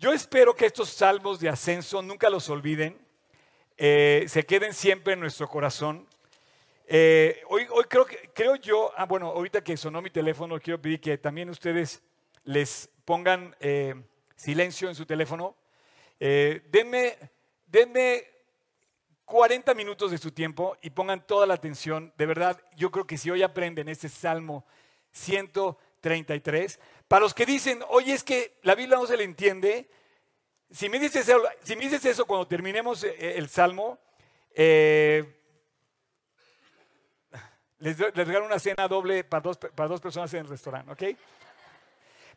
Yo espero que estos salmos de ascenso nunca los olviden, eh, se queden siempre en nuestro corazón. Eh, hoy, hoy creo, que, creo yo, ah, bueno, ahorita que sonó mi teléfono, quiero pedir que también ustedes les pongan eh, silencio en su teléfono. denme, denme 40 minutos de su tiempo y pongan toda la atención. De verdad, yo creo que si hoy aprenden este Salmo 133, para los que dicen, oye, es que la Biblia no se le entiende, si me dices eso, si me dices eso cuando terminemos eh, el Salmo, eh, les, les regalo una cena doble para dos, para dos personas en el restaurante, ¿ok?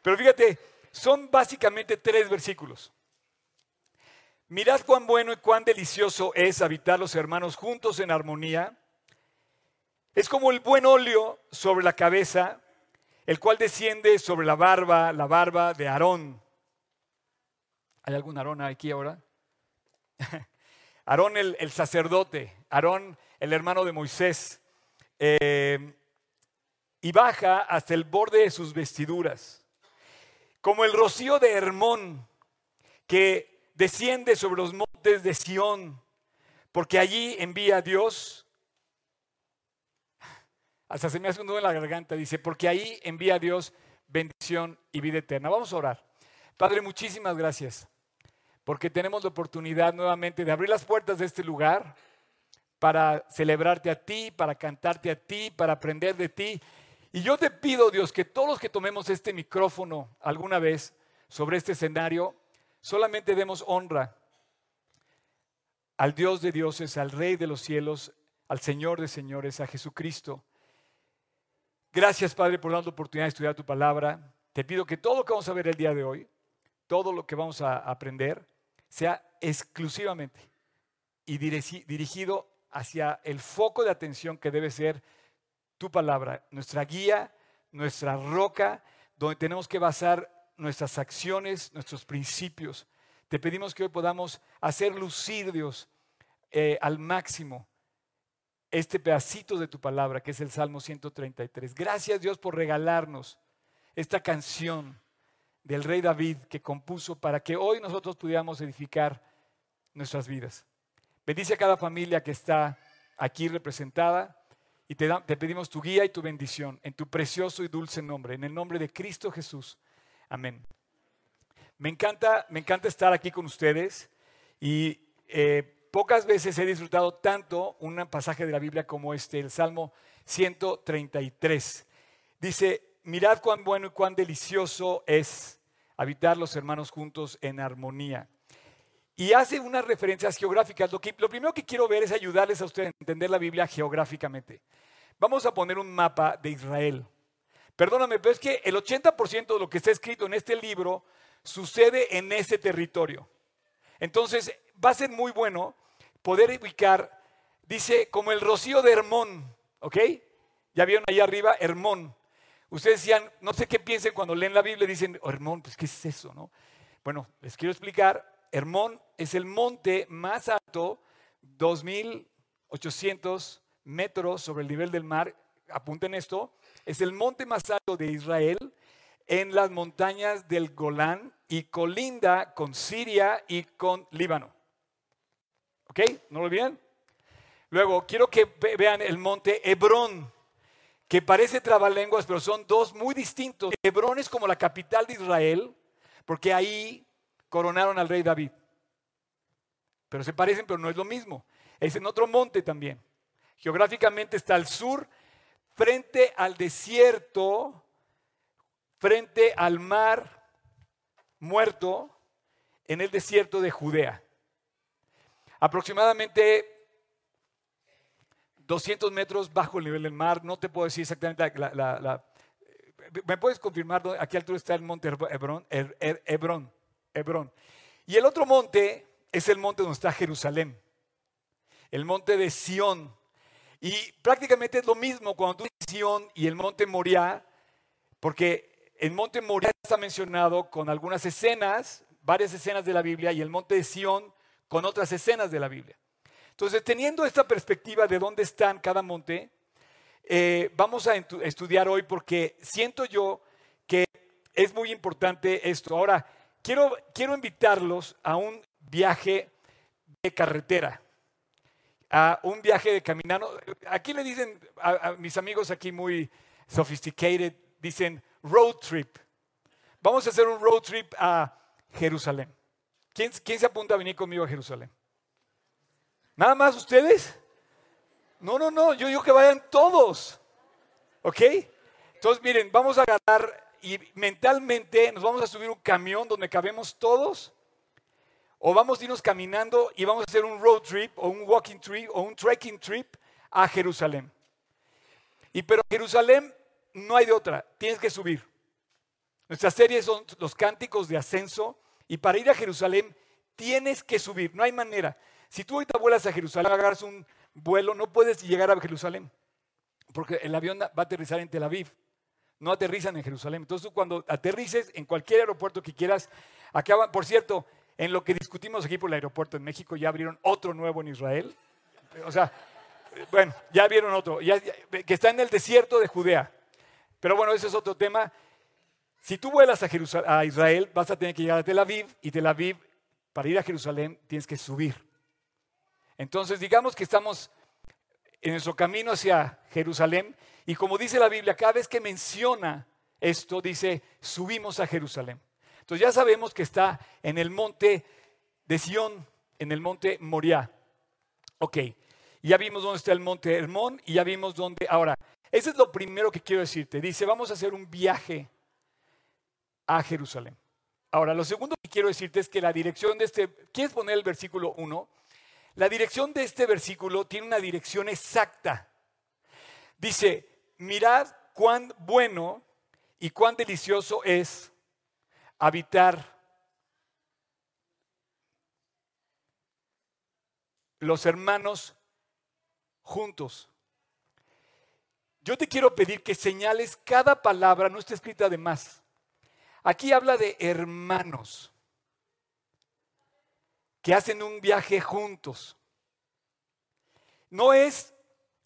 Pero fíjate, son básicamente tres versículos. Mirad cuán bueno y cuán delicioso es habitar los hermanos juntos en armonía. Es como el buen óleo sobre la cabeza, el cual desciende sobre la barba, la barba de Aarón. ¿Hay algún Aarón aquí ahora? Aarón el, sacerdote, Aarón el hermano de Moisés, eh, y baja hasta el borde de sus vestiduras, como el rocío de Hermón, que desciende sobre los montes de Sión, porque allí envía a Dios. Hasta se me hace un nudo en la garganta, dice, porque ahí envía a Dios bendición y vida eterna. Vamos a orar. Padre, muchísimas gracias, porque tenemos la oportunidad nuevamente de abrir las puertas de este lugar para celebrarte a ti, para cantarte a ti, para aprender de ti. Y yo te pido, Dios, que todos los que tomemos este micrófono alguna vez sobre este escenario, Solamente demos honra al Dios de dioses, al Rey de los cielos, al Señor de señores, a Jesucristo. Gracias, Padre, por la oportunidad de estudiar tu palabra. Te pido que todo lo que vamos a ver el día de hoy, todo lo que vamos a aprender, sea exclusivamente y dirigido hacia el foco de atención que debe ser tu palabra, nuestra guía, nuestra roca, donde tenemos que basar nuestras acciones, nuestros principios. Te pedimos que hoy podamos hacer lucir, Dios, eh, al máximo este pedacito de tu palabra, que es el Salmo 133. Gracias, Dios, por regalarnos esta canción del rey David que compuso para que hoy nosotros pudiéramos edificar nuestras vidas. Bendice a cada familia que está aquí representada y te, pedimos tu guía y tu bendición en tu precioso y dulce nombre, en el nombre de Cristo Jesús. Amén. Me encanta, me encanta estar aquí con ustedes y eh, pocas veces he disfrutado tanto un pasaje de la Biblia como este, el Salmo 133. Dice, mirad cuán bueno y cuán delicioso es habitar los hermanos juntos en armonía. Y hace unas referencias geográficas. Lo, lo primero que quiero ver es ayudarles a ustedes a entender la Biblia geográficamente. Vamos a poner un mapa de Israel. Perdóname, pero es que el 80% de lo que está escrito en este libro sucede en ese territorio. Entonces, va a ser muy bueno poder ubicar, dice, como el rocío de Hermón, ¿ok? Ya vieron ahí arriba, Hermón. Ustedes decían, no sé qué piensen cuando leen la Biblia, dicen, oh, Hermón, pues ¿qué es eso, no? Bueno, les quiero explicar, Hermón es el monte más alto, 2.800 metros sobre el nivel del mar, apunten esto, es el monte más alto de Israel en las montañas del Golán y colinda con Siria y con Líbano. ¿Ok? ¿No lo olviden? Luego, quiero que vean el monte Hebrón, que parece trabalenguas, pero son dos muy distintos. Hebrón es como la capital de Israel, porque ahí coronaron al rey David. Pero se parecen, pero no es lo mismo. Es en otro monte también. Geográficamente está al sur frente al desierto, frente al mar muerto en el desierto de Judea. Aproximadamente 200 metros bajo el nivel del mar, no te puedo decir exactamente la... ¿Me puedes confirmar a qué altura está el monte Hebrón? Hebrón, Hebrón. Y el otro monte es el monte donde está Jerusalén, el monte de Sión. Y prácticamente es lo mismo cuando tú dices Sion y el monte Moriah, porque el monte Moriah está mencionado con algunas escenas, varias escenas de la Biblia, y el monte de Sion con otras escenas de la Biblia. Entonces, teniendo esta perspectiva de dónde están cada monte, eh, vamos a estudiar hoy porque siento yo que es muy importante esto. Ahora, quiero, quiero invitarlos a un viaje de carretera, a un viaje de caminando. Aquí le dicen a, mis amigos aquí muy sophisticated, dicen road trip. Vamos a hacer un road trip a Jerusalén. ¿Quién, se apunta a venir conmigo a Jerusalén? ¿Nada más ustedes? No, no, no, yo digo que vayan todos. ¿Ok? Entonces, miren, vamos a agarrar y mentalmente nos vamos a subir un camión donde cabemos todos, o vamos a irnos caminando y vamos a hacer un road trip, o un walking trip, o un trekking trip a Jerusalén. Y pero Jerusalén no hay de otra, tienes que subir. Nuestra serie son los cánticos de ascenso, y para ir a Jerusalén tienes que subir, no hay manera. Si tú ahorita vuelas a Jerusalén, agarras un vuelo, no puedes llegar a Jerusalén, porque el avión va a aterrizar en Tel Aviv no aterrizan en Jerusalén. Entonces tú cuando aterrices en cualquier aeropuerto que quieras, acaban, por cierto, en lo que discutimos aquí por el aeropuerto en México, ya abrieron otro nuevo en Israel. O sea, bueno, ya vieron otro, que está en el desierto de Judea. Pero bueno, ese es otro tema. Si tú vuelas a, a Israel, vas a tener que llegar a Tel Aviv y Tel Aviv, para ir a Jerusalén, tienes que subir. Entonces, digamos que estamos en nuestro camino hacia Jerusalén y como dice la Biblia, cada vez que menciona esto, dice, subimos a Jerusalén. Entonces ya sabemos que está en el monte de Sión, en el monte Moriah. Ok, ya vimos dónde está el monte Hermón y ya vimos dónde... Ahora, eso es lo primero que quiero decirte. Dice, vamos a hacer un viaje a Jerusalén. Ahora, lo segundo que quiero decirte es que la dirección de este... ¿Quieres poner el versículo 1? La dirección de este versículo tiene una dirección exacta. Dice, mirad cuán bueno y cuán delicioso es habitar los hermanos juntos. Yo te quiero pedir que señales cada palabra, no está escrita de más. Aquí habla de hermanos que hacen un viaje juntos. No es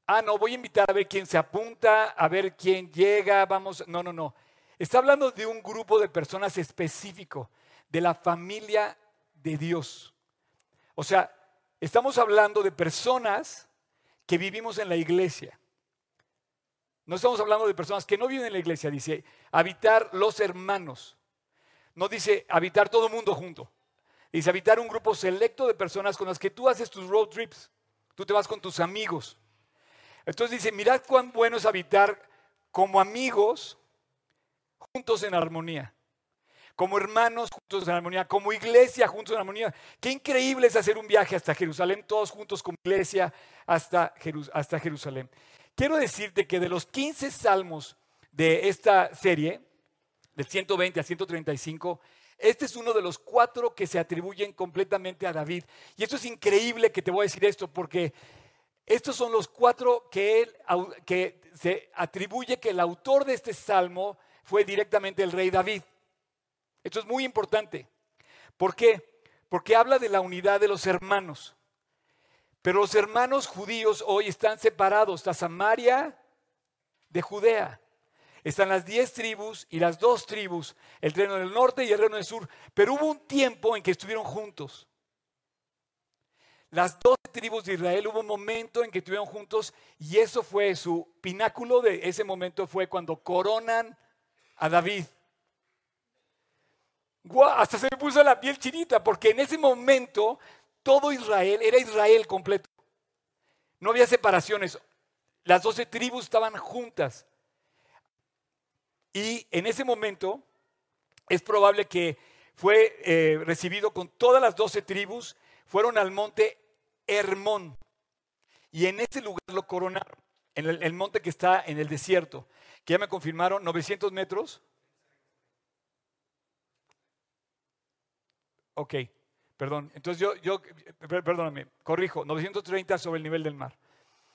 ah, no, voy a invitar a ver quién se apunta, a ver quién llega, vamos, no, no, no. Está hablando de un grupo de personas específico, de la familia de Dios. O sea, estamos hablando de personas que vivimos en la iglesia. No estamos hablando de personas que no viven en la iglesia, dice habitar los hermanos. No dice habitar todo mundo junto. Dice habitar un grupo selecto de personas con las que tú haces tus road trips. Tú te vas con tus amigos. Entonces dice, mirad cuán bueno es habitar como amigos juntos en armonía, como hermanos juntos en armonía, como iglesia juntos en armonía. Qué increíble es hacer un viaje hasta Jerusalén, todos juntos como iglesia hasta, hasta Jerusalén. Quiero decirte que de los 15 salmos de esta serie, del 120 a 135, este es uno de los cuatro que se atribuyen completamente a David. Y esto es increíble que te voy a decir esto, porque estos son los cuatro que, él, que se atribuye que el autor de este salmo fue directamente el rey David. Esto es muy importante. ¿Por qué? Porque habla de la unidad de los hermanos. Pero los hermanos judíos hoy están separados. Está Samaria de Judea. Están las diez tribus y las dos tribus, el reino del norte y el reino del sur. Pero hubo un tiempo en que estuvieron juntos. Las dos tribus de Israel hubo un momento en que estuvieron juntos y eso fue su pináculo de ese momento fue cuando coronan a David. hasta se me puso la piel chinita porque en ese momento todo Israel era Israel completo. No había separaciones. Las doce tribus estaban juntas. Y en ese momento es probable que fue eh, recibido con todas las doce tribus, fueron al monte Hermón. Y en ese lugar lo coronaron, en el, monte que está en el desierto, que ya me confirmaron, 900 metros. Ok, perdón. Entonces yo, yo, perdóname, corrijo, 930 sobre el nivel del mar.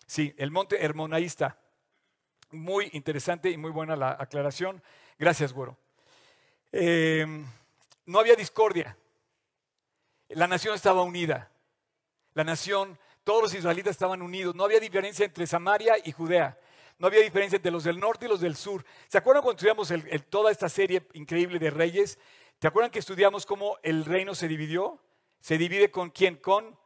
Sí, el monte Hermón, ahí está. Muy interesante y muy buena la aclaración. Gracias, güero. Eh, no había discordia. La nación estaba unida la nación, todos los israelitas estaban unidos. No había diferencia entre Samaria y Judea. No había diferencia entre los del norte y los del sur. ¿Se acuerdan cuando estudiamos toda esta serie increíble de reyes? ¿Te acuerdan que estudiamos cómo el reino se dividió? ¿Se divide con quién? Con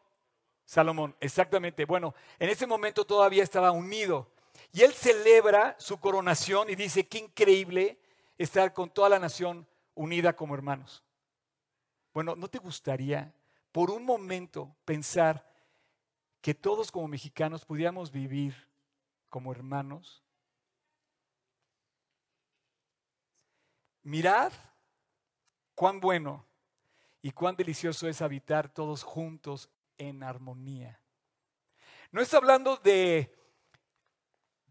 Salomón, exactamente. Bueno, en ese momento todavía estaba unido. Y él celebra su coronación y dice, qué increíble estar con toda la nación unida como hermanos. Bueno, ¿no te gustaría por un momento pensar que todos como mexicanos pudiéramos vivir como hermanos? Mirad cuán bueno y cuán delicioso es habitar todos juntos en armonía. No está hablando de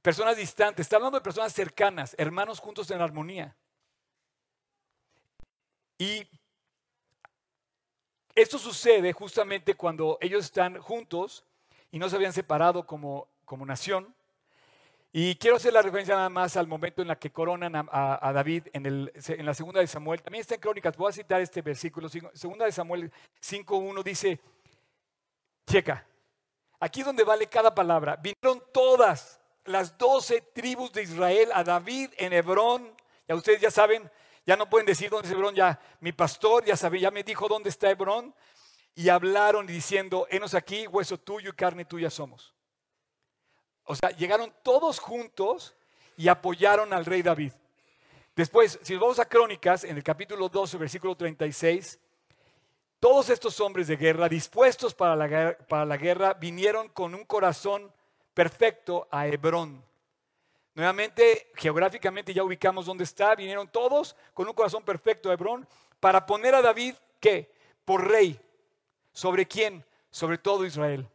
personas distantes, está hablando de personas cercanas, hermanos juntos en armonía. Y esto sucede justamente cuando ellos están juntos y no se habían separado como, como nación. Y quiero hacer la referencia nada más al momento en la que coronan a, David en, el, en, la segunda de Samuel. También está en Crónicas, voy a citar este versículo. Segunda de Samuel 5.1 dice, checa, aquí es donde vale cada palabra. Vinieron todas las doce tribus de Israel a David en Hebrón. Ya ustedes ya saben, ya no pueden decir dónde es Hebrón, ya mi pastor ya sabe, ya me dijo dónde está Hebrón. Y hablaron diciendo, enos aquí, hueso tuyo y carne tuya somos. O sea, llegaron todos juntos y apoyaron al rey David. Después, si vamos a Crónicas, en el capítulo 12, versículo 36, todos estos hombres de guerra, dispuestos para la, guerra, vinieron con un corazón perfecto a Hebrón. Nuevamente, geográficamente ya ubicamos dónde está, vinieron todos con un corazón perfecto a Hebrón para poner a David, ¿qué? Por rey. ¿Sobre quién? Sobre todo Israel.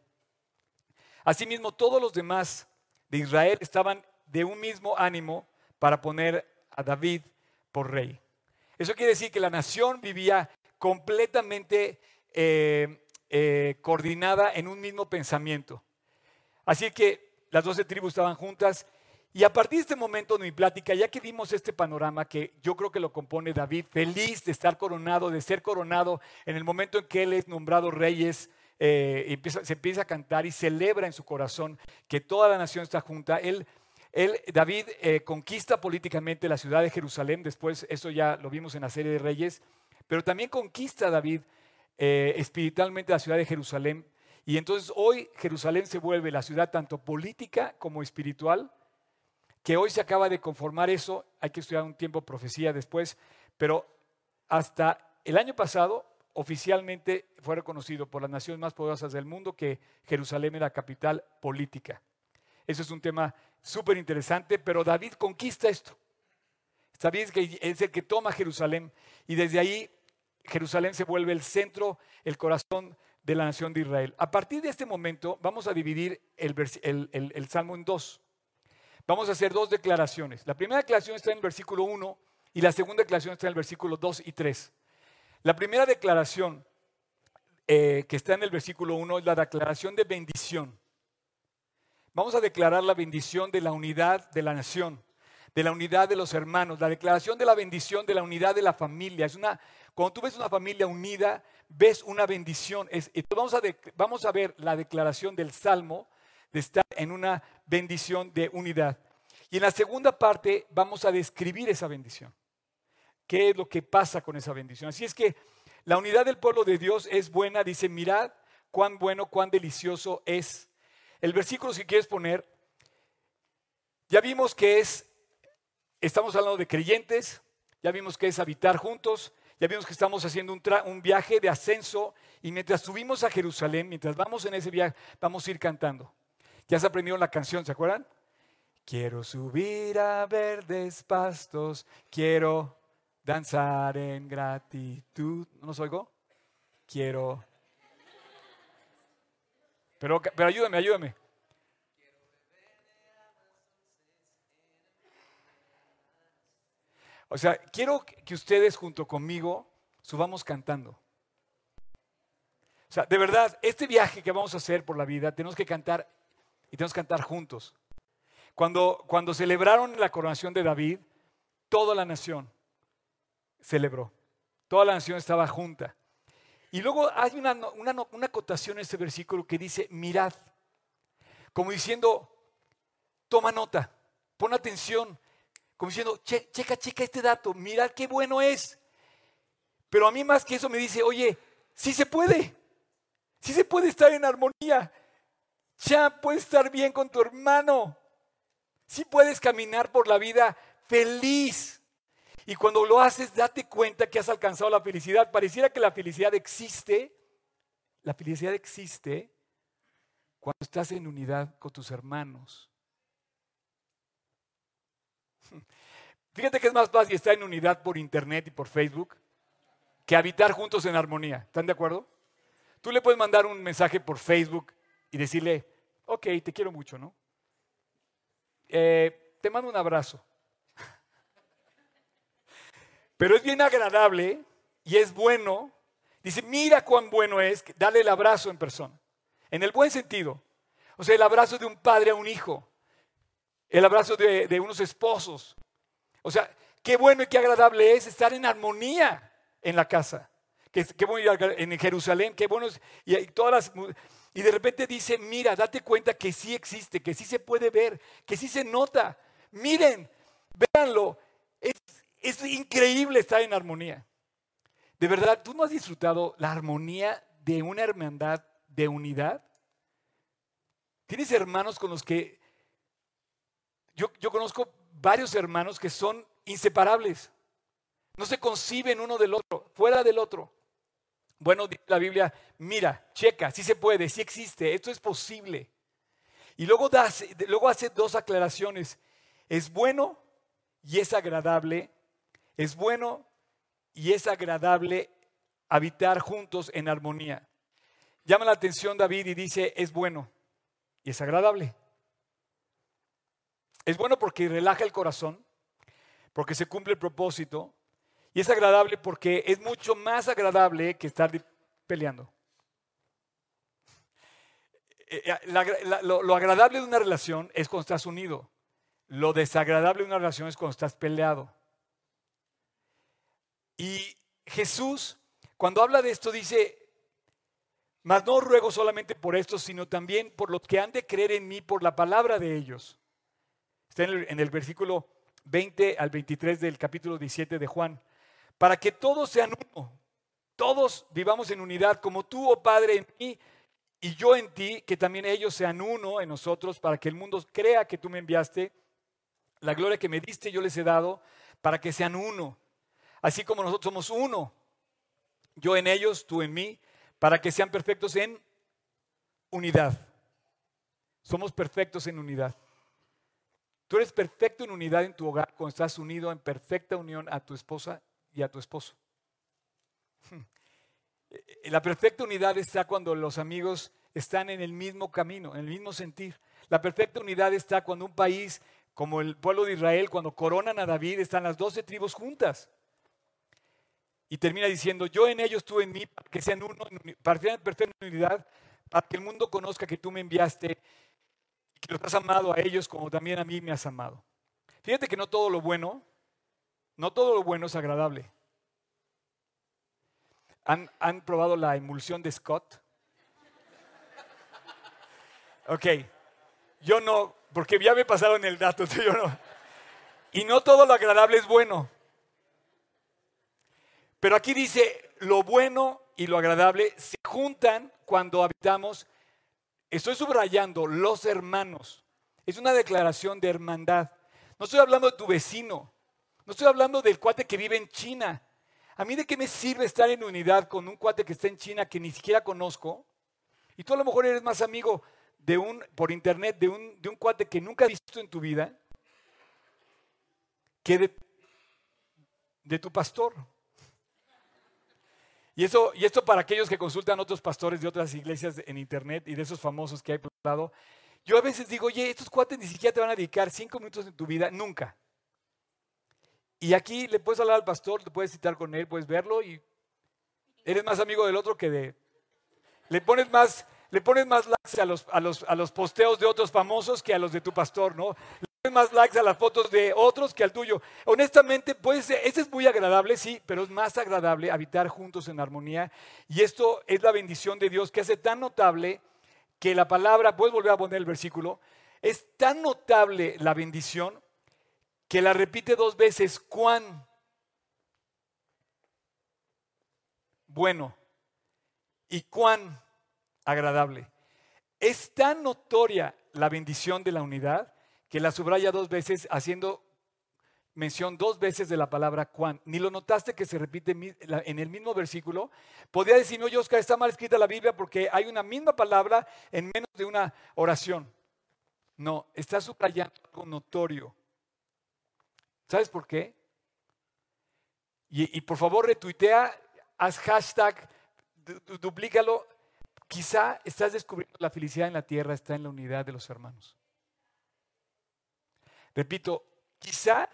Asimismo, todos los demás de Israel estaban de un mismo ánimo para poner a David por rey. Eso quiere decir que la nación vivía completamente eh, eh, coordinada en un mismo pensamiento. Así que las doce tribus estaban juntas y a partir de este momento de mi plática, ya que vimos este panorama que yo creo que lo compone David, feliz de estar coronado, de ser coronado en el momento en que él es nombrado reyes eh, se empieza a cantar y celebra en su corazón que toda la nación está junta. Él David eh, conquista políticamente la ciudad de Jerusalén, después eso ya lo vimos en la serie de Reyes, pero también conquista David eh, espiritualmente la ciudad de Jerusalén. Y entonces hoy Jerusalén se vuelve la ciudad tanto política como espiritual, que hoy se acaba de conformar eso, hay que estudiar un tiempo profecía después, pero hasta el año pasado oficialmente fue reconocido por las naciones más poderosas del mundo que Jerusalén era capital política. Eso es un tema súper interesante, pero David conquista esto. David es el que toma Jerusalén y desde ahí Jerusalén se vuelve el centro, el corazón de la nación de Israel. A partir de este momento vamos a dividir el, Salmo en dos. Vamos a hacer dos declaraciones. La primera declaración está en el versículo 1 y la segunda declaración está en el versículo 2 y 3. La primera declaración eh, que está en el versículo 1 es la declaración de bendición. Vamos a declarar la bendición de la unidad de la nación, de la unidad de los hermanos, la declaración de la bendición de la unidad de la familia. Es una, cuando tú ves una familia unida, ves una bendición. vamos, a vamos a ver la declaración del Salmo de estar en una bendición de unidad. Y en la segunda parte vamos a describir esa bendición qué es lo que pasa con esa bendición. Así es que la unidad del pueblo de Dios es buena, dice, mirad cuán bueno, cuán delicioso es. El versículo si quieres poner, ya vimos que es, estamos hablando de creyentes, ya vimos que es habitar juntos, ya vimos que estamos haciendo un, viaje de ascenso y mientras subimos a Jerusalén, mientras vamos en ese viaje, vamos a ir cantando. Ya se aprendió la canción, ¿se acuerdan? Quiero subir a verdes pastos, quiero danzar en gratitud. ¿No los oigo? Quiero. Pero, pero ayúdame, ayúdame. O sea, quiero que ustedes junto conmigo subamos cantando. O sea, de verdad, este viaje que vamos a hacer por la vida, tenemos que cantar y tenemos que cantar juntos. Cuando, cuando celebraron la coronación de David, toda la nación, celebró. Toda la nación estaba junta. Y luego hay una, una, acotación en este versículo que dice, mirad, como diciendo, toma nota, pon atención, como diciendo, checa, checa este dato, mirad qué bueno es. Pero a mí más que eso me dice, oye, sí se puede. Sí se puede estar en armonía. Ya puedes estar bien con tu hermano. Sí puedes caminar por la vida feliz. Y cuando lo haces, date cuenta que has alcanzado la felicidad. Pareciera que la felicidad existe. La felicidad existe cuando estás en unidad con tus hermanos. Fíjate que es más fácil estar en unidad por internet y por Facebook que habitar juntos en armonía. ¿Están de acuerdo? Tú le puedes mandar un mensaje por Facebook y decirle, ok, te quiero mucho, ¿no? Eh, te mando un abrazo. Pero es bien agradable y es bueno. Dice, mira cuán bueno es darle el abrazo en persona. En el buen sentido. O sea, el abrazo de un padre a un hijo. El abrazo de, unos esposos. O sea, qué bueno y qué agradable es estar en armonía en la casa. Qué, bueno en Jerusalén, qué bueno y, todas y de repente dice, mira, date cuenta que sí existe, que sí se puede ver, que sí se nota. Miren, véanlo, es, es increíble estar en armonía. De verdad, ¿tú no has disfrutado la armonía de una hermandad de unidad? Tienes hermanos con los que yo, conozco varios hermanos que son inseparables. No se conciben uno del otro, fuera del otro. Bueno, la Biblia, mira, checa, sí se puede, sí existe, esto es posible. Y luego, luego hace dos aclaraciones. Es bueno y es agradable. Es bueno y es agradable habitar juntos en armonía. Llama la atención David y dice, es bueno y es agradable. Es bueno porque relaja el corazón, porque se cumple el propósito, y es agradable porque es mucho más agradable que estar peleando. Eh, eh, lo, agradable de una relación es cuando estás unido. Lo desagradable de una relación es cuando estás peleado. Y Jesús, cuando habla de esto, dice, mas no ruego solamente por esto, sino también por los que han de creer en mí por la palabra de ellos. Está en el, en el versículo 20 al 23 del capítulo 17 de Juan para que todos sean uno, todos vivamos en unidad, como tú, oh Padre, en mí y yo en ti, que también ellos sean uno en nosotros, para que el mundo crea que tú me enviaste. La gloria que me diste yo les he dado, para que sean uno, así como nosotros somos uno, yo en ellos, tú en mí, para que sean perfectos en unidad. Somos perfectos en unidad. Tú eres perfecto en unidad en tu hogar cuando estás unido en perfecta unión a tu esposa y a tu esposo. La perfecta unidad está cuando los amigos están en el mismo camino, en el mismo sentir. La perfecta unidad está cuando un país como el pueblo de Israel, cuando coronan a David, están las doce tribus juntas. Y termina diciendo, yo en ellos, tú en mí, para que sean uno, para que perfecta unidad, para que el mundo conozca que tú me enviaste, que los has amado a ellos como también a mí me has amado. Fíjate que no todo lo bueno no todo lo bueno es agradable. ¿Han, probado la emulsión de Scott? Ok, yo no, porque ya me pasaron el dato. Y no todo lo agradable es bueno. Pero aquí dice, lo bueno y lo agradable se juntan cuando habitamos, estoy subrayando, los hermanos. Es una declaración de hermandad. No estoy hablando de tu vecino, no estoy hablando del cuate que vive en China. ¿A mí de qué me sirve estar en unidad con un cuate que está en China que ni siquiera conozco? Y tú a lo mejor eres más amigo de un, por internet de un, de un cuate que nunca has visto en tu vida que de, de tu pastor. Y, eso, y esto para aquellos que consultan otros pastores de otras iglesias en internet y de esos famosos que hay por lado. Yo a veces digo, oye, estos cuates ni siquiera te van a dedicar cinco minutos en tu vida, nunca. Y aquí le puedes hablar al pastor, te puedes citar con él, puedes verlo y eres más amigo del otro que de... Le pones más, le pones más likes a los, a, los, a los posteos de otros famosos que a los de tu pastor, ¿no? Más likes a las fotos de otros que al tuyo. Honestamente, pues, ese es muy agradable, sí, pero es más agradable habitar juntos en armonía. Y esto es la bendición de Dios que hace tan notable que la palabra, puedes volver a poner el versículo, es tan notable la bendición que la repite dos veces, cuán. bueno y cuán agradable. Es tan notoria la bendición de la unidad que la subraya dos veces haciendo mención dos veces de la palabra cuán. Ni lo notaste que se repite en el mismo versículo. Podría decirme, oye Oscar, está mal escrita la Biblia porque hay una misma palabra en menos de una oración. No, está subrayando algo notorio. ¿Sabes por qué? Y, por favor retuitea, haz hashtag, duplícalo. Quizá estás descubriendo la felicidad en la tierra está en la unidad de los hermanos. Repito, quizá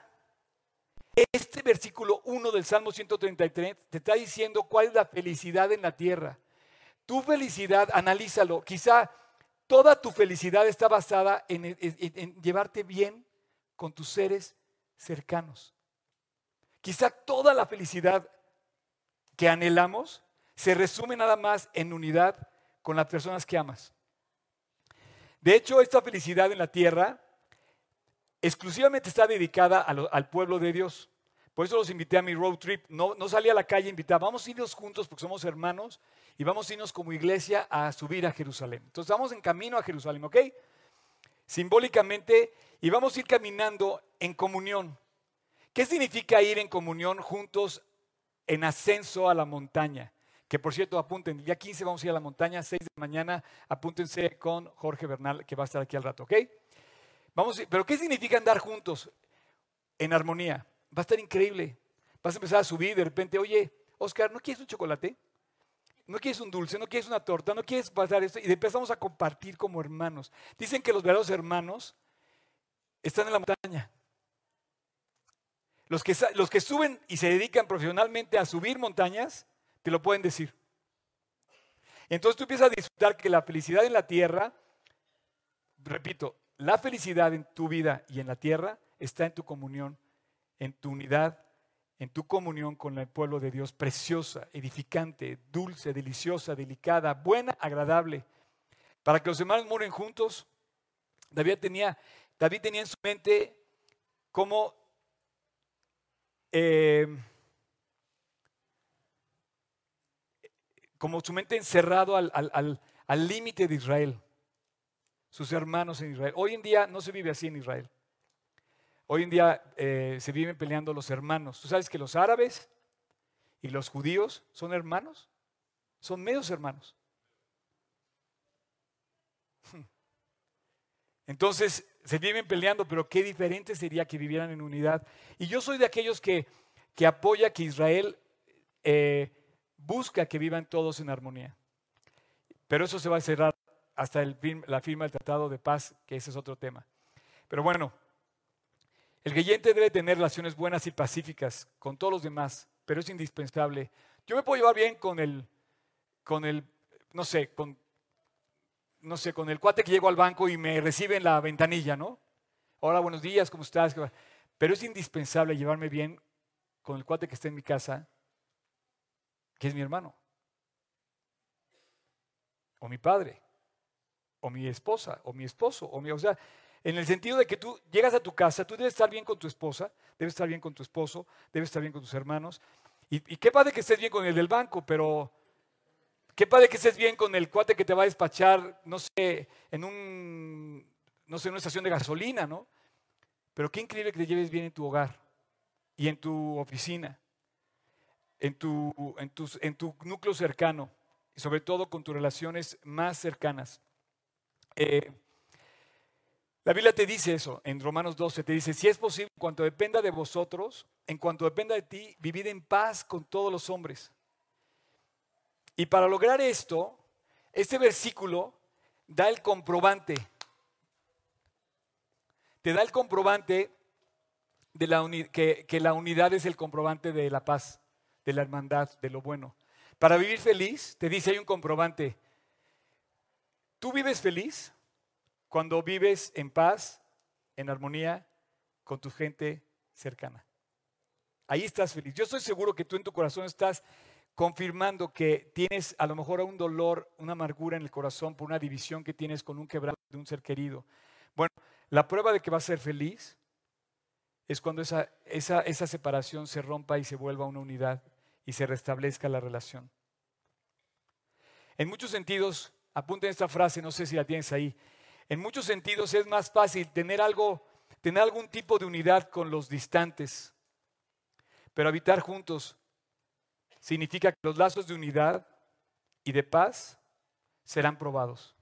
este versículo 1 del Salmo 133 te está diciendo cuál es la felicidad en la tierra. Tu felicidad, analízalo. Quizá toda tu felicidad está basada en, en llevarte bien con tus seres cercanos. Quizá toda la felicidad que anhelamos se resume nada más en unidad con las personas que amas. De hecho, esta felicidad en la tierra exclusivamente está dedicada al pueblo de Dios. Por eso los invité a mi road trip. No, no salí a la calle, invité, vamos a irnos juntos porque somos hermanos y vamos a irnos como iglesia a subir a Jerusalén. Entonces vamos en camino a Jerusalén, ¿ok? Simbólicamente, y vamos a ir caminando en comunión. ¿Qué significa ir en comunión juntos en ascenso a la montaña? Que por cierto, apunten, el día 15 vamos a ir a la montaña, 6 de mañana, apúntense con Jorge Bernal, que va a estar aquí al rato, ¿ok? Vamos, pero ¿qué significa andar juntos en armonía? Va a estar increíble. Vas a empezar a subir de repente, oye, Oscar, ¿no quieres un chocolate? ¿No quieres un dulce? ¿No quieres una torta? ¿No quieres pasar esto? Y empezamos a compartir como hermanos. Dicen que los verdaderos hermanos están en la montaña. Los que, los que suben y se dedican profesionalmente a subir montañas, te lo pueden decir. Entonces tú empiezas a disfrutar que la felicidad en la tierra, repito, la felicidad en tu vida y en la tierra está en tu comunión, en tu unidad, en tu comunión con el pueblo de Dios, preciosa, edificante, dulce, deliciosa, delicada, buena, agradable. Para que los hermanos mueren juntos, David tenía, David tenía en su mente cómo eh, como su mente encerrado al límite de Israel, sus hermanos en Israel. Hoy en día no se vive así en Israel. Hoy en día eh, se viven peleando los hermanos. ¿Tú sabes que los árabes y los judíos son hermanos? Son medios hermanos. Entonces, se viven peleando, pero qué diferente sería que vivieran en unidad. Y yo soy de aquellos que, que apoya que Israel eh, busca que vivan todos en armonía. Pero eso se va a cerrar hasta el la firma del Tratado de Paz, que ese es otro tema. Pero bueno, el creyente debe tener relaciones buenas y pacíficas con todos los demás, pero es indispensable. Yo me puedo llevar bien con el, con el, no sé, con no sé, con el cuate que llego al banco y me recibe en la ventanilla, ¿no? Hola, buenos días, ¿cómo estás? Pero es indispensable llevarme bien con el cuate que está en mi casa, que es mi hermano, o mi padre, o mi esposa, o mi esposo, o mi, o sea, en el sentido de que tú llegas a tu casa, tú debes estar bien con tu esposa, debes estar bien con tu esposo, debes estar bien con tus hermanos. Y, y qué padre que estés bien con el del banco, pero Qué padre que estés bien con el cuate que te va a despachar, no sé, en un, no sé, en una estación de gasolina, ¿no? Pero qué increíble que te lleves bien en tu hogar y en tu oficina, en tu, en en tu núcleo cercano y sobre todo con tus relaciones más cercanas. Eh, la Biblia te dice eso, en Romanos 12 te dice, si es posible, en cuanto dependa de vosotros, en cuanto dependa de ti, vivid en paz con todos los hombres. Y para lograr esto, este versículo da el comprobante. Te da el comprobante de la que, que la unidad es el comprobante de la paz, de la hermandad, de lo bueno. Para vivir feliz, te dice hay un comprobante. ¿Tú vives feliz cuando vives en paz, en armonía con tu gente cercana? Ahí estás feliz. Yo estoy seguro que tú en tu corazón estás confirmando que tienes a lo mejor un dolor, una amargura en el corazón por una división que tienes con un quebrado de un ser querido. Bueno, la prueba de que vas a ser feliz es cuando esa, esa, esa separación se rompa y se vuelva una unidad y se restablezca la relación. En muchos sentidos, apunten esta frase, no sé si la tienes ahí. En muchos sentidos es más fácil tener algo, tener algún tipo de unidad con los distantes. Pero habitar juntos significa que los lazos de unidad y de paz serán probados.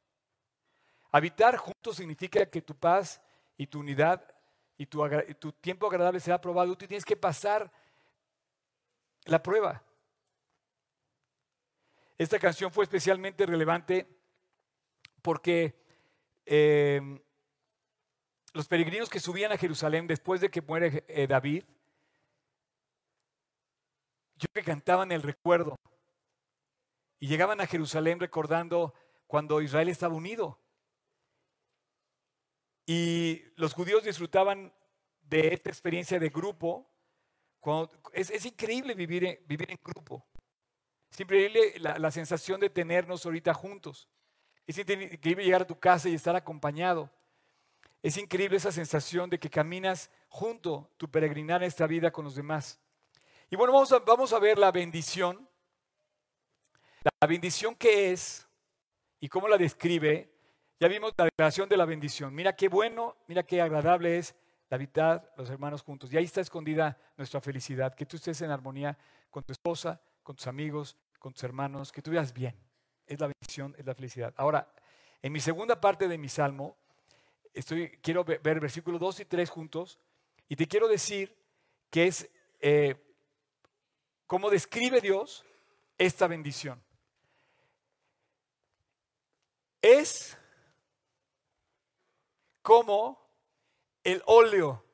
Habitar juntos significa que tu paz y tu unidad y tu, tu tiempo agradable será probado. Tú tienes que pasar la prueba. Esta canción fue especialmente relevante porque em, los peregrinos que subían a Jerusalén después de que muere eh, David, yo que cantaban el recuerdo y llegaban a Jerusalén recordando cuando Israel estaba unido. Y los judíos disfrutaban de esta experiencia de grupo. es, increíble vivir en, vivir en grupo. Es increíble la, la, sensación de tenernos ahorita juntos. Es increíble llegar a tu casa y estar acompañado. Es increíble esa sensación de que caminas junto tu peregrinar en esta vida con los demás. Y bueno, vamos a, vamos a ver la bendición. La bendición que es y cómo la describe ya vimos la declaración de la bendición. Mira qué bueno, mira qué agradable es la habitar los hermanos juntos. Y ahí está escondida nuestra felicidad, que tú estés en armonía con tu esposa, con tus amigos, con tus hermanos, que tú vivas bien. Es la bendición, es la felicidad. Ahora, en mi segunda parte de mi salmo, estoy, quiero ver, versículos 2 y 3 juntos, y te quiero decir que es eh, cómo describe Dios esta bendición. Es como el óleo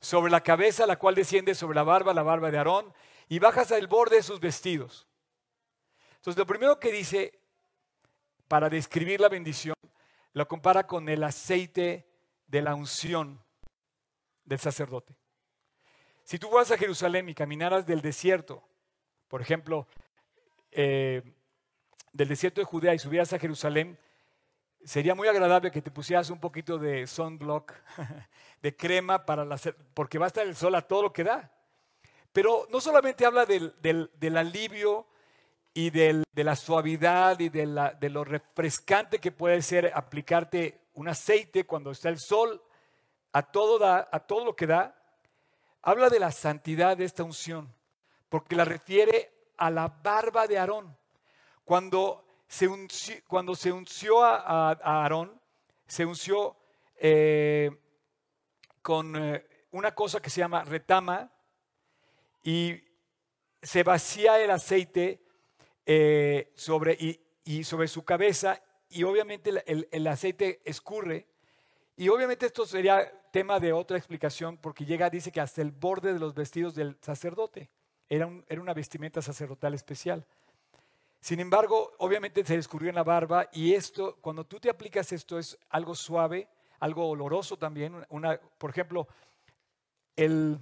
sobre la cabeza, la cual desciende sobre la barba, la barba de Aarón, y bajas al borde de sus vestidos. Entonces, lo primero que dice para describir la bendición, lo compara con el aceite de la unción del sacerdote. Si tú vas a Jerusalén y caminaras del desierto, por ejemplo, eh, del desierto de Judea y subieras a Jerusalén, sería muy agradable que te pusieras un poquito de sunblock, de crema, para la, porque va a estar el sol a todo lo que da. Pero no solamente habla del, alivio y de la suavidad y de, lo refrescante que puede ser aplicarte un aceite cuando está el sol a todo, da, a todo lo que da, habla de la santidad de esta unción, porque la refiere a la barba de Aarón. Cuando cuando se unció a, Aarón, se unció eh, con eh, una cosa que se llama retama y se vacía el aceite eh, sobre, y, sobre su cabeza y obviamente el, aceite escurre. Y obviamente esto sería tema de otra explicación porque llega, dice que hasta el borde de los vestidos del sacerdote. Era, era una vestimenta sacerdotal especial. Sin embargo, obviamente se descubrió en la barba y esto, cuando tú te aplicas esto, es algo suave, algo oloroso también. Una, por ejemplo, el,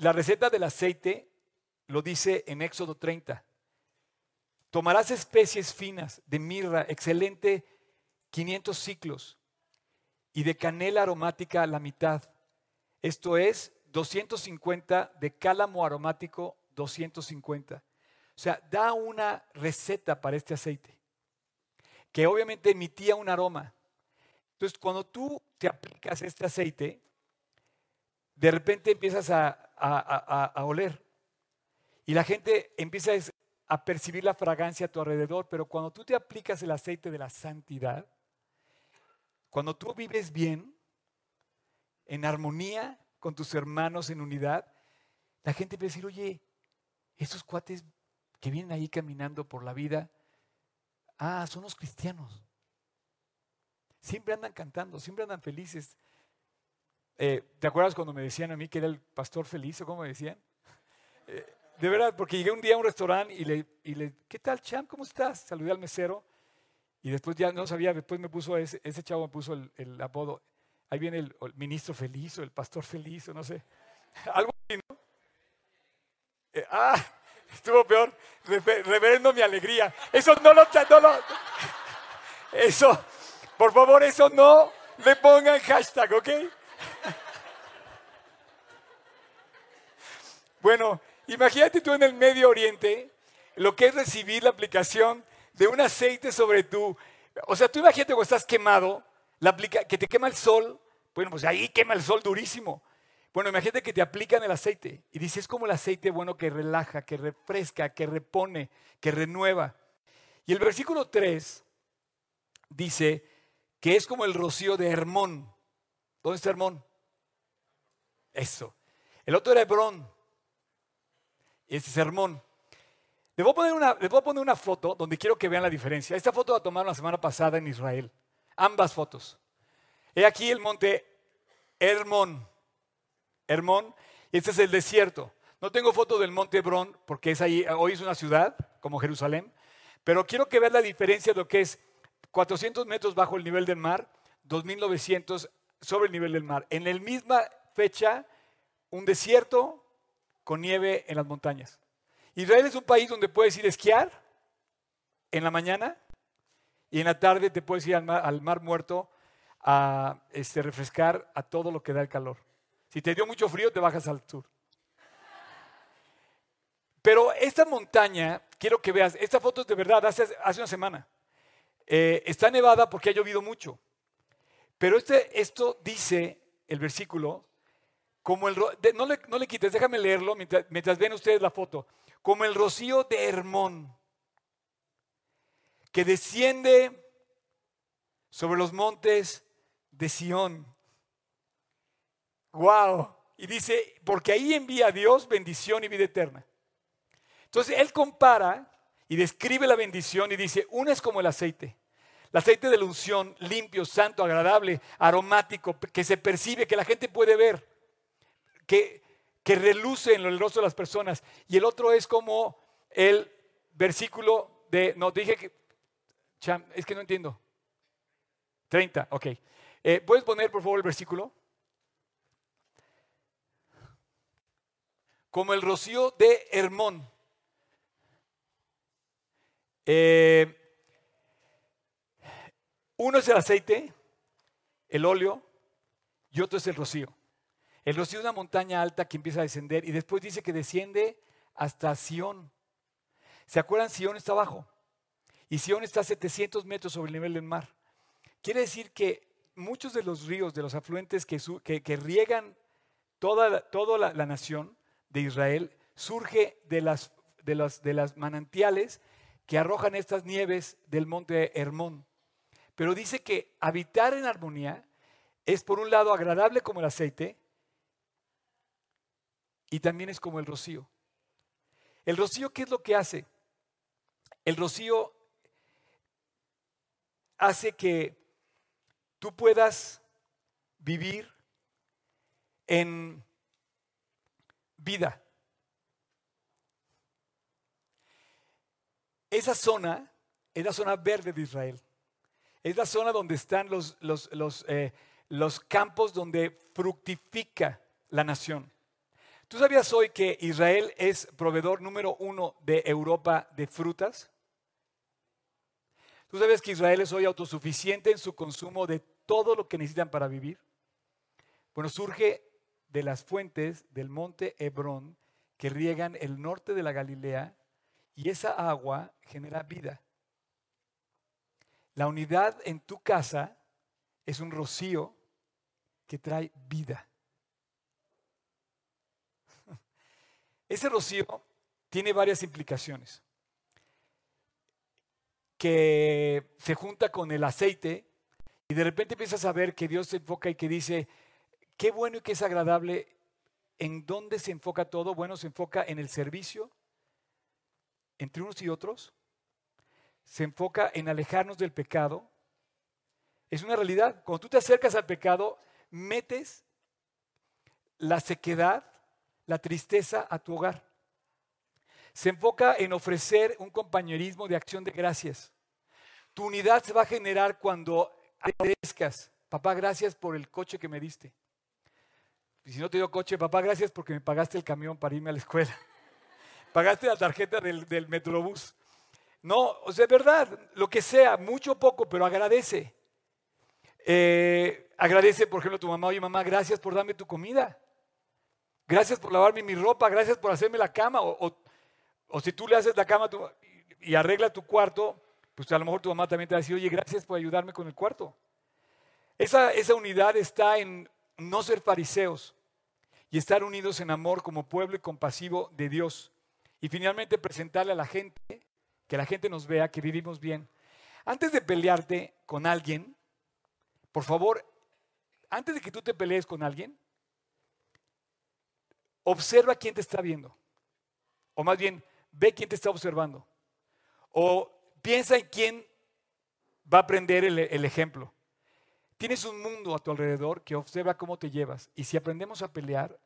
la receta del aceite lo dice en Éxodo 30. Tomarás especies finas de mirra, excelente 500 ciclos, y de canela aromática a la mitad. Esto es 250 de cálamo aromático, 250. O sea, da una receta para este aceite, que obviamente emitía un aroma. Entonces, cuando tú te aplicas este aceite, de repente empiezas a, oler. Y la gente empieza a percibir la fragancia a tu alrededor, pero cuando tú te aplicas el aceite de la santidad, cuando tú vives bien, en armonía con tus hermanos en unidad, la gente va a decir, oye, esos cuates que vienen ahí caminando por la vida, ah, son los cristianos. Siempre andan cantando, siempre andan felices. Eh, ¿Te acuerdas cuando me decían a mí que era el pastor feliz o cómo me decían? Eh, de verdad, porque llegué un día a un restaurante y le, y le ¿qué tal, Cham? ¿Cómo estás? Saludé al mesero y después ya no sabía, después me puso, ese, ese chavo me puso el, el apodo, Ahí viene el, ministro feliz o el pastor feliz o no sé. Algo así, ¿no? Eh, ah, estuvo peor. Reverendo mi alegría. Eso no lo, no lo. Eso, por favor, eso no le pongan hashtag, ¿ok? Bueno, imagínate tú en el Medio Oriente lo que es recibir la aplicación de un aceite sobre tu... O sea, tú imagínate cuando estás quemado, la aplica, que te quema el sol, bueno, pues ahí quema el sol durísimo. Bueno, imagínate que te aplican el aceite y dices, es como el aceite bueno que relaja, que refresca, que repone, que renueva. Y el versículo 3 dice que es como el rocío de Hermón. ¿Dónde está Hermón? Eso. El otro era Hebrón. Este es Hermón. Les voy, a poner una, les voy a poner una foto donde quiero que vean la diferencia. Esta foto la tomaron la semana pasada en Israel. Ambas fotos. He aquí el monte Hermón. Hermón. Este es el desierto. No tengo foto del monte Hebrón porque es ahí, hoy es una ciudad como Jerusalén. Pero quiero que vean la diferencia de lo que es 400 metros bajo el nivel del mar, 2.900 sobre el nivel del mar. En la misma fecha, un desierto con nieve en las montañas. Israel es un país donde puedes ir a esquiar en la mañana y en la tarde te puedes ir al mar, muerto a este, refrescar a todo lo que da el calor. Si te dio mucho frío, te bajas al sur. Pero esta montaña, quiero que veas, esta foto es de verdad, hace, hace una semana. Eh, está nevada porque ha llovido mucho. Pero este, esto dice el versículo, como el, no, le, no, le, quites, déjame leerlo mientras, mientras, ven ustedes la foto. Como el rocío de Hermón, que desciende sobre los montes de Sión. ¡Wow! Y dice, porque ahí envía Dios bendición y vida eterna. Entonces él compara y describe la bendición y dice, una es como el aceite. El aceite de la unción, limpio, santo, agradable, aromático, que se percibe, que la gente puede ver, que, que reluce en el rostro de las personas. Y el otro es como el versículo de, no, dije que, es que no entiendo. 30, ok. Eh, ¿Puedes poner por favor el versículo? Como el rocío de Hermón. Eh, uno es el aceite, el óleo, y otro es el rocío. El rocío es una montaña alta que empieza a descender y después dice que desciende hasta Sión. ¿Se acuerdan? Sión está abajo. Y Sión está a 700 metros sobre el nivel del mar. Quiere decir que muchos de los ríos, de los afluentes que, riegan toda, la, nación de Israel, surge de, las, de las manantiales que arrojan estas nieves del monte Hermón. Pero dice que habitar en armonía es por un lado agradable como el aceite y también es como el rocío. ¿El rocío qué es lo que hace? El rocío hace que tú puedas vivir en vida. Esa zona es la zona verde de Israel. Es la zona donde están los, los, eh, los, campos donde fructifica la nación. ¿Tú sabías hoy que Israel es proveedor número uno de Europa de frutas? ¿Tú sabes que Israel es hoy autosuficiente en su consumo de todo lo que necesitan para vivir? Bueno, surge de las fuentes del monte Hebrón que riegan el norte de la Galilea y esa agua genera vida. La unidad en tu casa es un rocío que trae vida. Ese rocío tiene varias implicaciones. Que se junta con el aceite y de repente empiezas a ver que Dios se enfoca y que dice, qué bueno y qué es agradable. ¿En dónde se enfoca todo? Bueno, se enfoca en el servicio entre unos y otros, se enfoca en alejarnos del pecado. Es una realidad. Cuando tú te acercas al pecado, metes la sequedad, la tristeza a tu hogar. Se enfoca en ofrecer un compañerismo de acción de gracias. Tu unidad se va a generar cuando agradezcas. Papá, gracias por el coche que me diste. Y si no te dio coche, papá, gracias porque me pagaste el camión para irme a la escuela. Pagaste la tarjeta del, del Metrobús. No, o sea, es verdad, lo que sea, mucho o poco, pero agradece. Eh, agradece, por ejemplo, a tu mamá, oye mamá, gracias por darme tu comida. Gracias por lavarme mi ropa, gracias por hacerme la cama. O, si tú le haces la cama y arregla tu cuarto, pues a lo mejor tu mamá también te va a decir, oye, gracias por ayudarme con el cuarto. Esa, esa unidad está en no ser fariseos y estar unidos en amor como pueblo y compasivo de Dios. Y finalmente presentarle a la gente, que la gente nos vea que vivimos bien. Antes de pelearte con alguien, por favor, antes de que tú te pelees con alguien, observa quién te está viendo. O más bien, ve quién te está observando. O piensa en quién va a aprender el, ejemplo. Tienes un mundo a tu alrededor que observa cómo te llevas. Y si aprendemos a pelear,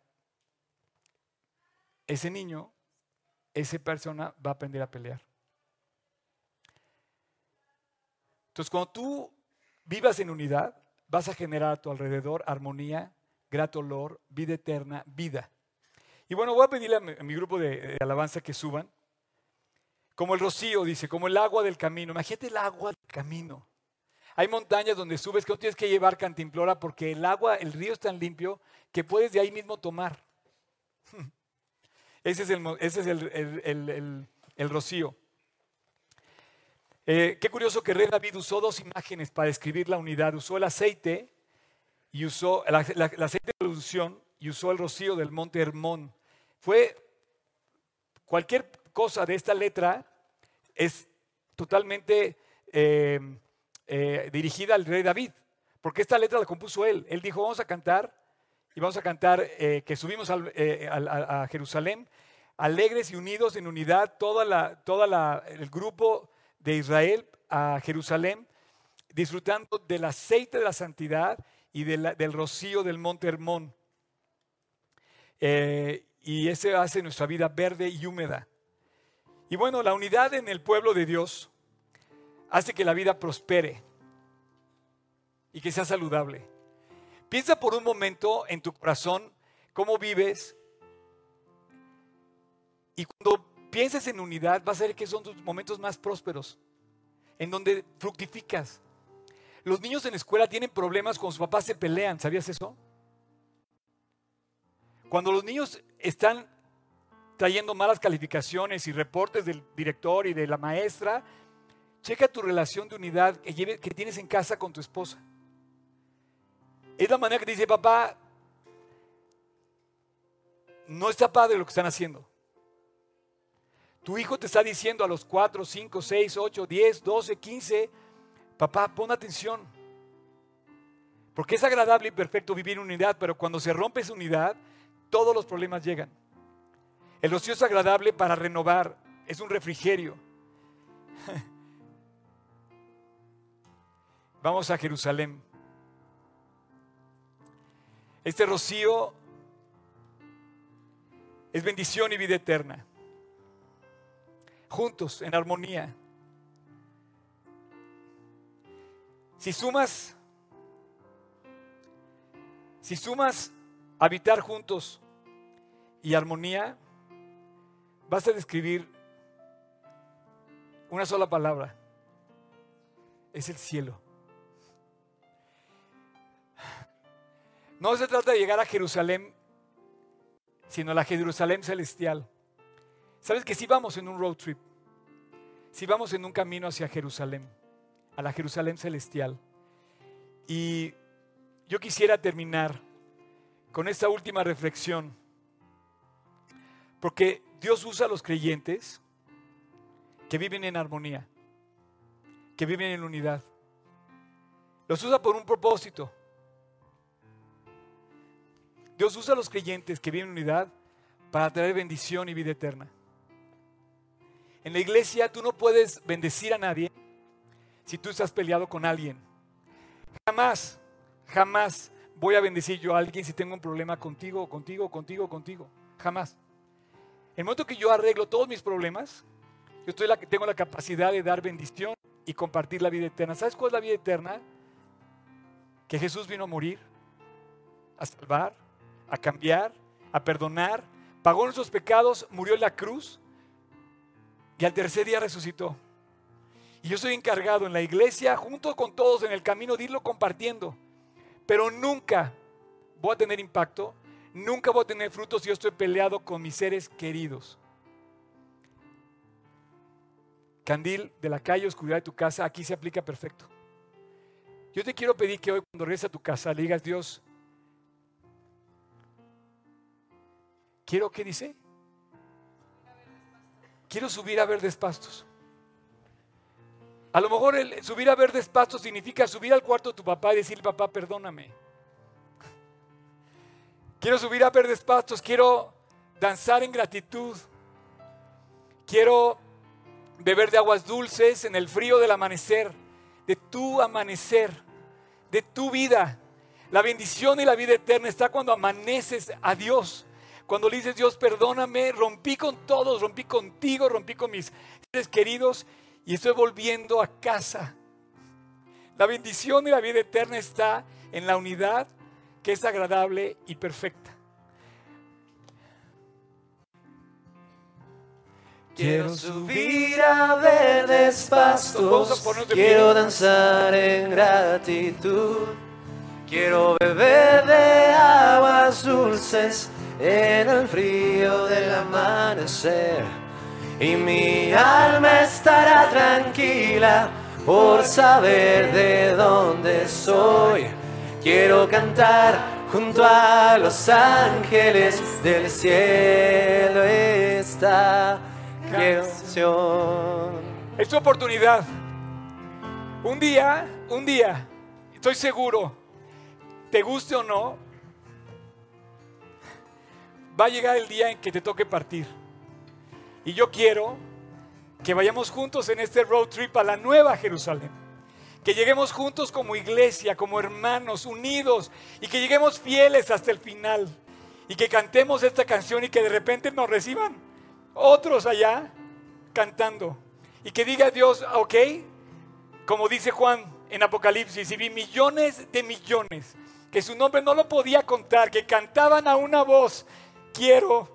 ese niño, esa persona va a aprender a pelear. Entonces, cuando tú vivas en unidad, vas a generar a tu alrededor armonía, grato olor, vida eterna, vida. Y bueno, voy a pedirle a mi, grupo de, alabanza que suban. Como el rocío, dice, como el agua del camino. Imagínate el agua del camino. Hay montañas donde subes que no tienes que llevar cantimplora porque el agua, el río es tan limpio que puedes de ahí mismo tomar. Ese es el, ese es el, rocío. Eh, qué curioso que Rey David usó dos imágenes para describir la unidad. Usó el aceite y usó el aceite de producción y usó el rocío del monte Hermón. Fue cualquier cosa de esta letra es totalmente eh, eh, dirigida al rey David, porque esta letra la compuso él. Él dijo, vamos a cantar y vamos a cantar eh, que subimos a, Jerusalén, alegres y unidos en unidad, todo la, el grupo de Israel a Jerusalén, disfrutando del aceite de la santidad y del rocío del monte Hermón. Y ese hace nuestra vida verde y húmeda. Y bueno, la unidad en el pueblo de Dios hace que la vida prospere y que sea saludable. Piensa por un momento en tu corazón cómo vives y cuando pienses en unidad vas a ver que son tus momentos más prósperos, en donde fructificas. Los niños en la escuela tienen problemas cuando sus papás se pelean, ¿sabías eso? Cuando los niños están trayendo malas calificaciones y reportes del director y de la maestra, Checa tu relación de unidad que, tienes en casa con tu esposa. Es la manera que te dice, papá, no está padre lo que están haciendo. Tu hijo te está diciendo a los 4, 5, 6, 8, 10, 12, 15, papá, pon atención. Porque es agradable y perfecto vivir en unidad, pero cuando se rompe esa unidad, todos los problemas llegan. El ocio es agradable para renovar, es un refrigerio. Vamos a Jerusalén. Este rocío es bendición y vida eterna. Juntos, en armonía. Si sumas, si sumas habitar juntos y armonía, vas a describir una sola palabra. Es el cielo. No se trata de llegar a Jerusalén, sino a la Jerusalén celestial. ¿Sabes que si vamos en un road trip? Si vamos en un camino hacia Jerusalén, a la Jerusalén celestial. Y yo quisiera terminar con esta última reflexión, porque Dios usa a los creyentes que viven en armonía, que viven en unidad. Los usa por un propósito. Dios usa a los creyentes que viven en unidad para traer bendición y vida eterna. En la iglesia tú no puedes bendecir a nadie si tú estás peleado con alguien. Jamás, jamás voy a bendecir yo a alguien si tengo un problema contigo, contigo, contigo, contigo. Jamás. El momento que yo arreglo todos mis problemas, yo estoy la, tengo la capacidad de dar bendición y compartir la vida eterna. ¿Sabes cuál es la vida eterna? Que Jesús vino a morir, a salvar, a cambiar, a perdonar, pagó nuestros pecados, murió en la cruz y al tercer día resucitó. Y yo soy encargado en la iglesia, junto con todos en el camino, de irlo compartiendo. Pero nunca voy a tener impacto, Nunca voy a tener frutos si yo estoy peleado con mis seres queridos. Candil de la calle, oscuridad de tu casa, aquí se aplica perfecto. Yo te quiero pedir que hoy cuando regreses a tu casa digas, Dios, quiero, ¿qué dice? Quiero subir a verdes pastos. A lo mejor subir a verdes pastos significa subir al cuarto de tu papá y decir, papá, perdóname. Quiero subir a verdes pastos, quiero danzar en gratitud. Quiero beber de aguas dulces en el frío del amanecer, de tu amanecer, de tu vida. La bendición y la vida eterna está cuando amaneces a Dios. Cuando le dices, Dios, perdóname, rompí con todos, rompí contigo, rompí con mis seres queridos y estoy volviendo a casa. La bendición y la vida eterna está en la unidad que es agradable y perfecta. Quiero subir a verdes pastos, quiero danzar en gratitud, quiero beber de aguas dulces en el frío del amanecer. Y mi alma estará tranquila por saber de dónde soy. Quiero cantar junto a los ángeles del cielo está canción. Es tu oportunidad. Un día, un día, estoy seguro, te guste o no, va a llegar el día en que te toque partir. Y yo quiero que vayamos juntos en este road trip a la nueva Jerusalén. Que lleguemos juntos como iglesia, como hermanos, unidos, y que lleguemos fieles hasta el final. Y que cantemos esta canción y que de repente nos reciban otros allá cantando. Y que diga Dios, ok, como dice Juan en Apocalipsis, y vi millones de millones, que su nombre no lo podía contar, que cantaban a una voz, quiero.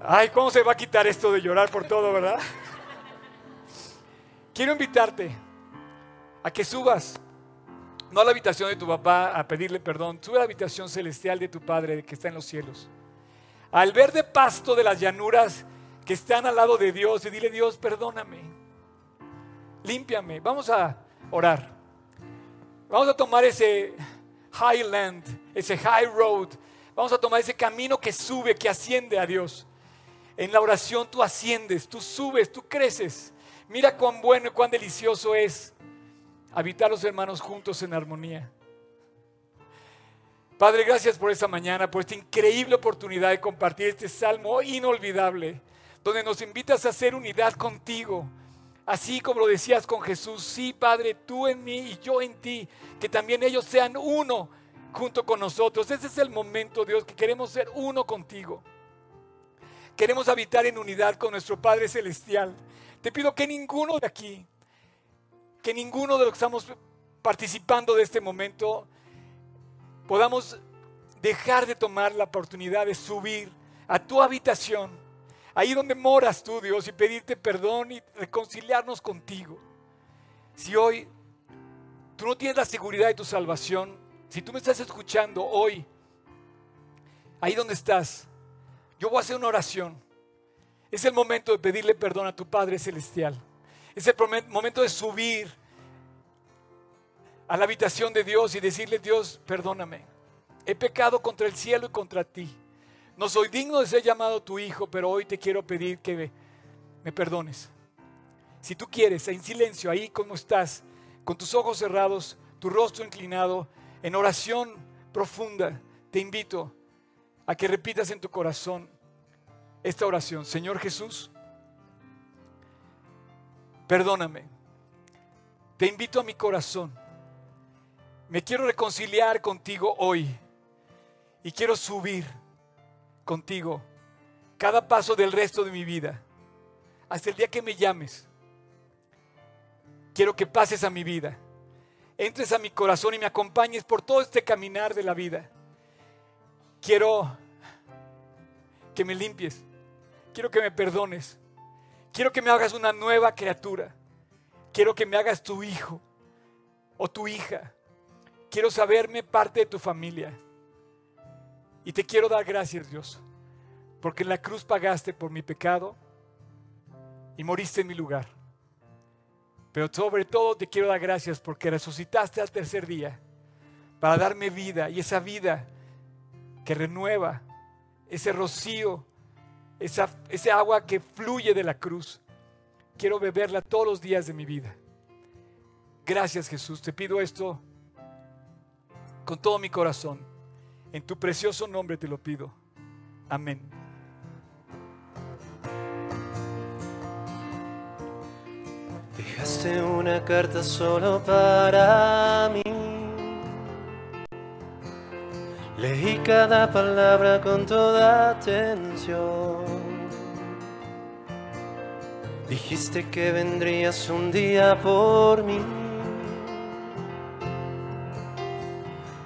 Ay, ¿cómo se va a quitar esto de llorar por todo, verdad? Quiero invitarte a que subas no a la habitación de tu papá a pedirle perdón, sube a la habitación celestial de tu Padre que está en los cielos. Al verde pasto de las llanuras que están al lado de Dios y dile, Dios, perdóname, límpiame. Vamos a orar. Vamos a tomar ese highland, ese high road. Vamos a tomar ese camino que sube, que asciende a Dios. En la oración tú asciendes, tú subes, tú creces. Mira cuán bueno y cuán delicioso es habitar los hermanos juntos en armonía. Padre, gracias por esta mañana, por esta increíble oportunidad de compartir este salmo inolvidable, donde nos invitas a hacer unidad contigo, así como lo decías con Jesús, sí, Padre, tú en mí y yo en ti, que también ellos sean uno junto con nosotros. Ese es el momento, Dios, que queremos ser uno contigo. Queremos habitar en unidad con nuestro Padre Celestial. Te pido que ninguno de aquí que ninguno de los que estamos participando de este momento podamos dejar de tomar la oportunidad de subir a tu habitación, ahí donde moras tú, Dios, y pedirte perdón y reconciliarnos contigo. Si hoy tú no tienes la seguridad de tu salvación, si tú me estás escuchando hoy, ahí donde estás, yo voy a hacer una oración. Es el momento de pedirle perdón a tu Padre Celestial. Es el momento de subir a la habitación de Dios y decirle, Dios, perdóname. He pecado contra el cielo y contra ti. No soy digno de ser llamado tu hijo, pero hoy te quiero pedir que me, perdones. Si tú quieres, en silencio, ahí como estás, con tus ojos cerrados, tu rostro inclinado, en oración profunda, te invito a que repitas en tu corazón esta oración. Señor Jesús, perdóname. Te invito a mi corazón. Me quiero reconciliar contigo hoy y quiero subir contigo cada paso del resto de mi vida. Hasta el día que me llames. Quiero que pases a mi vida. Entres a mi corazón y me acompañes por todo este caminar de la vida. Quiero que me limpies. Quiero que me perdones. Quiero que me hagas una nueva criatura. Quiero que me hagas tu hijo o tu hija. quiero saberme parte de tu familia. Y te quiero dar gracias, Dios, porque en la cruz pagaste por mi pecado y moriste en mi lugar. Pero sobre todo te quiero dar gracias porque resucitaste al tercer día para darme vida y esa vida que renueva, ese rocío, esa, agua que fluye de la cruz. Quiero beberla todos los días de mi vida. Gracias Jesús, te pido esto con todo mi corazón. En tu precioso nombre te lo pido. Amén. Dejaste una carta solo para mí. Leí cada palabra con toda atención. Dijiste que vendrías un día por mí.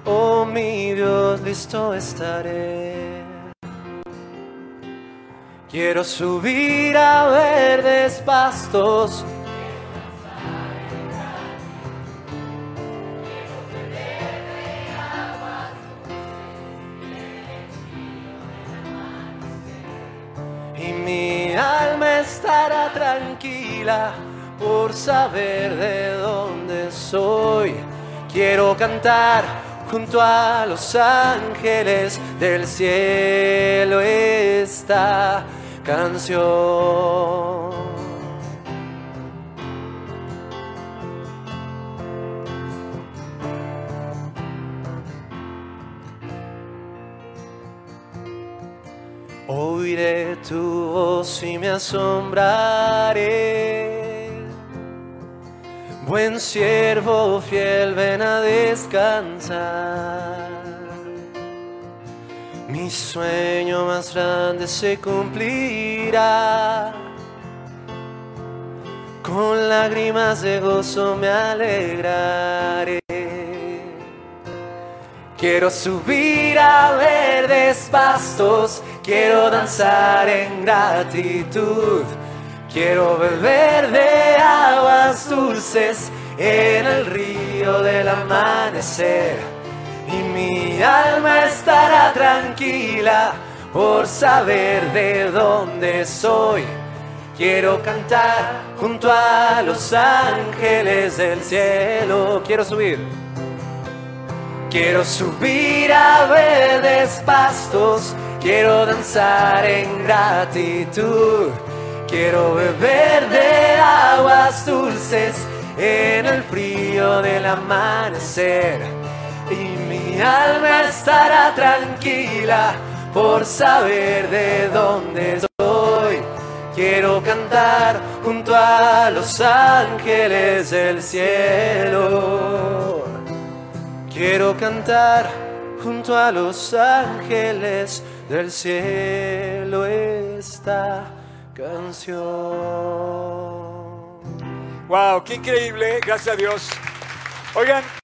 Oh mi Dios, listo estaré. Quiero subir a verdes pastos por saber de dónde soy. Quiero cantar junto a los ángeles del cielo esta canción. Oiré tu voz y me asombraré. Buen siervo fiel, ven a descansar. Mi sueño más grande se cumplirá. Con lágrimas de gozo me alegraré. Quiero subir a verdes pastos, quiero danzar en gratitud, quiero beber de aguas dulces en el río del amanecer. Y mi alma estará tranquila por saber de dónde soy. Quiero cantar junto a los ángeles del cielo. Quiero subir. Quiero subir a verdes pastos, quiero danzar en gratitud, quiero beber de aguas dulces en el frío del amanecer. Y mi alma estará tranquila por saber de dónde estoy. Quiero cantar junto a los ángeles del cielo. Quiero cantar junto a los ángeles del cielo esta canción. Wow, qué increíble, gracias a Dios. Oigan,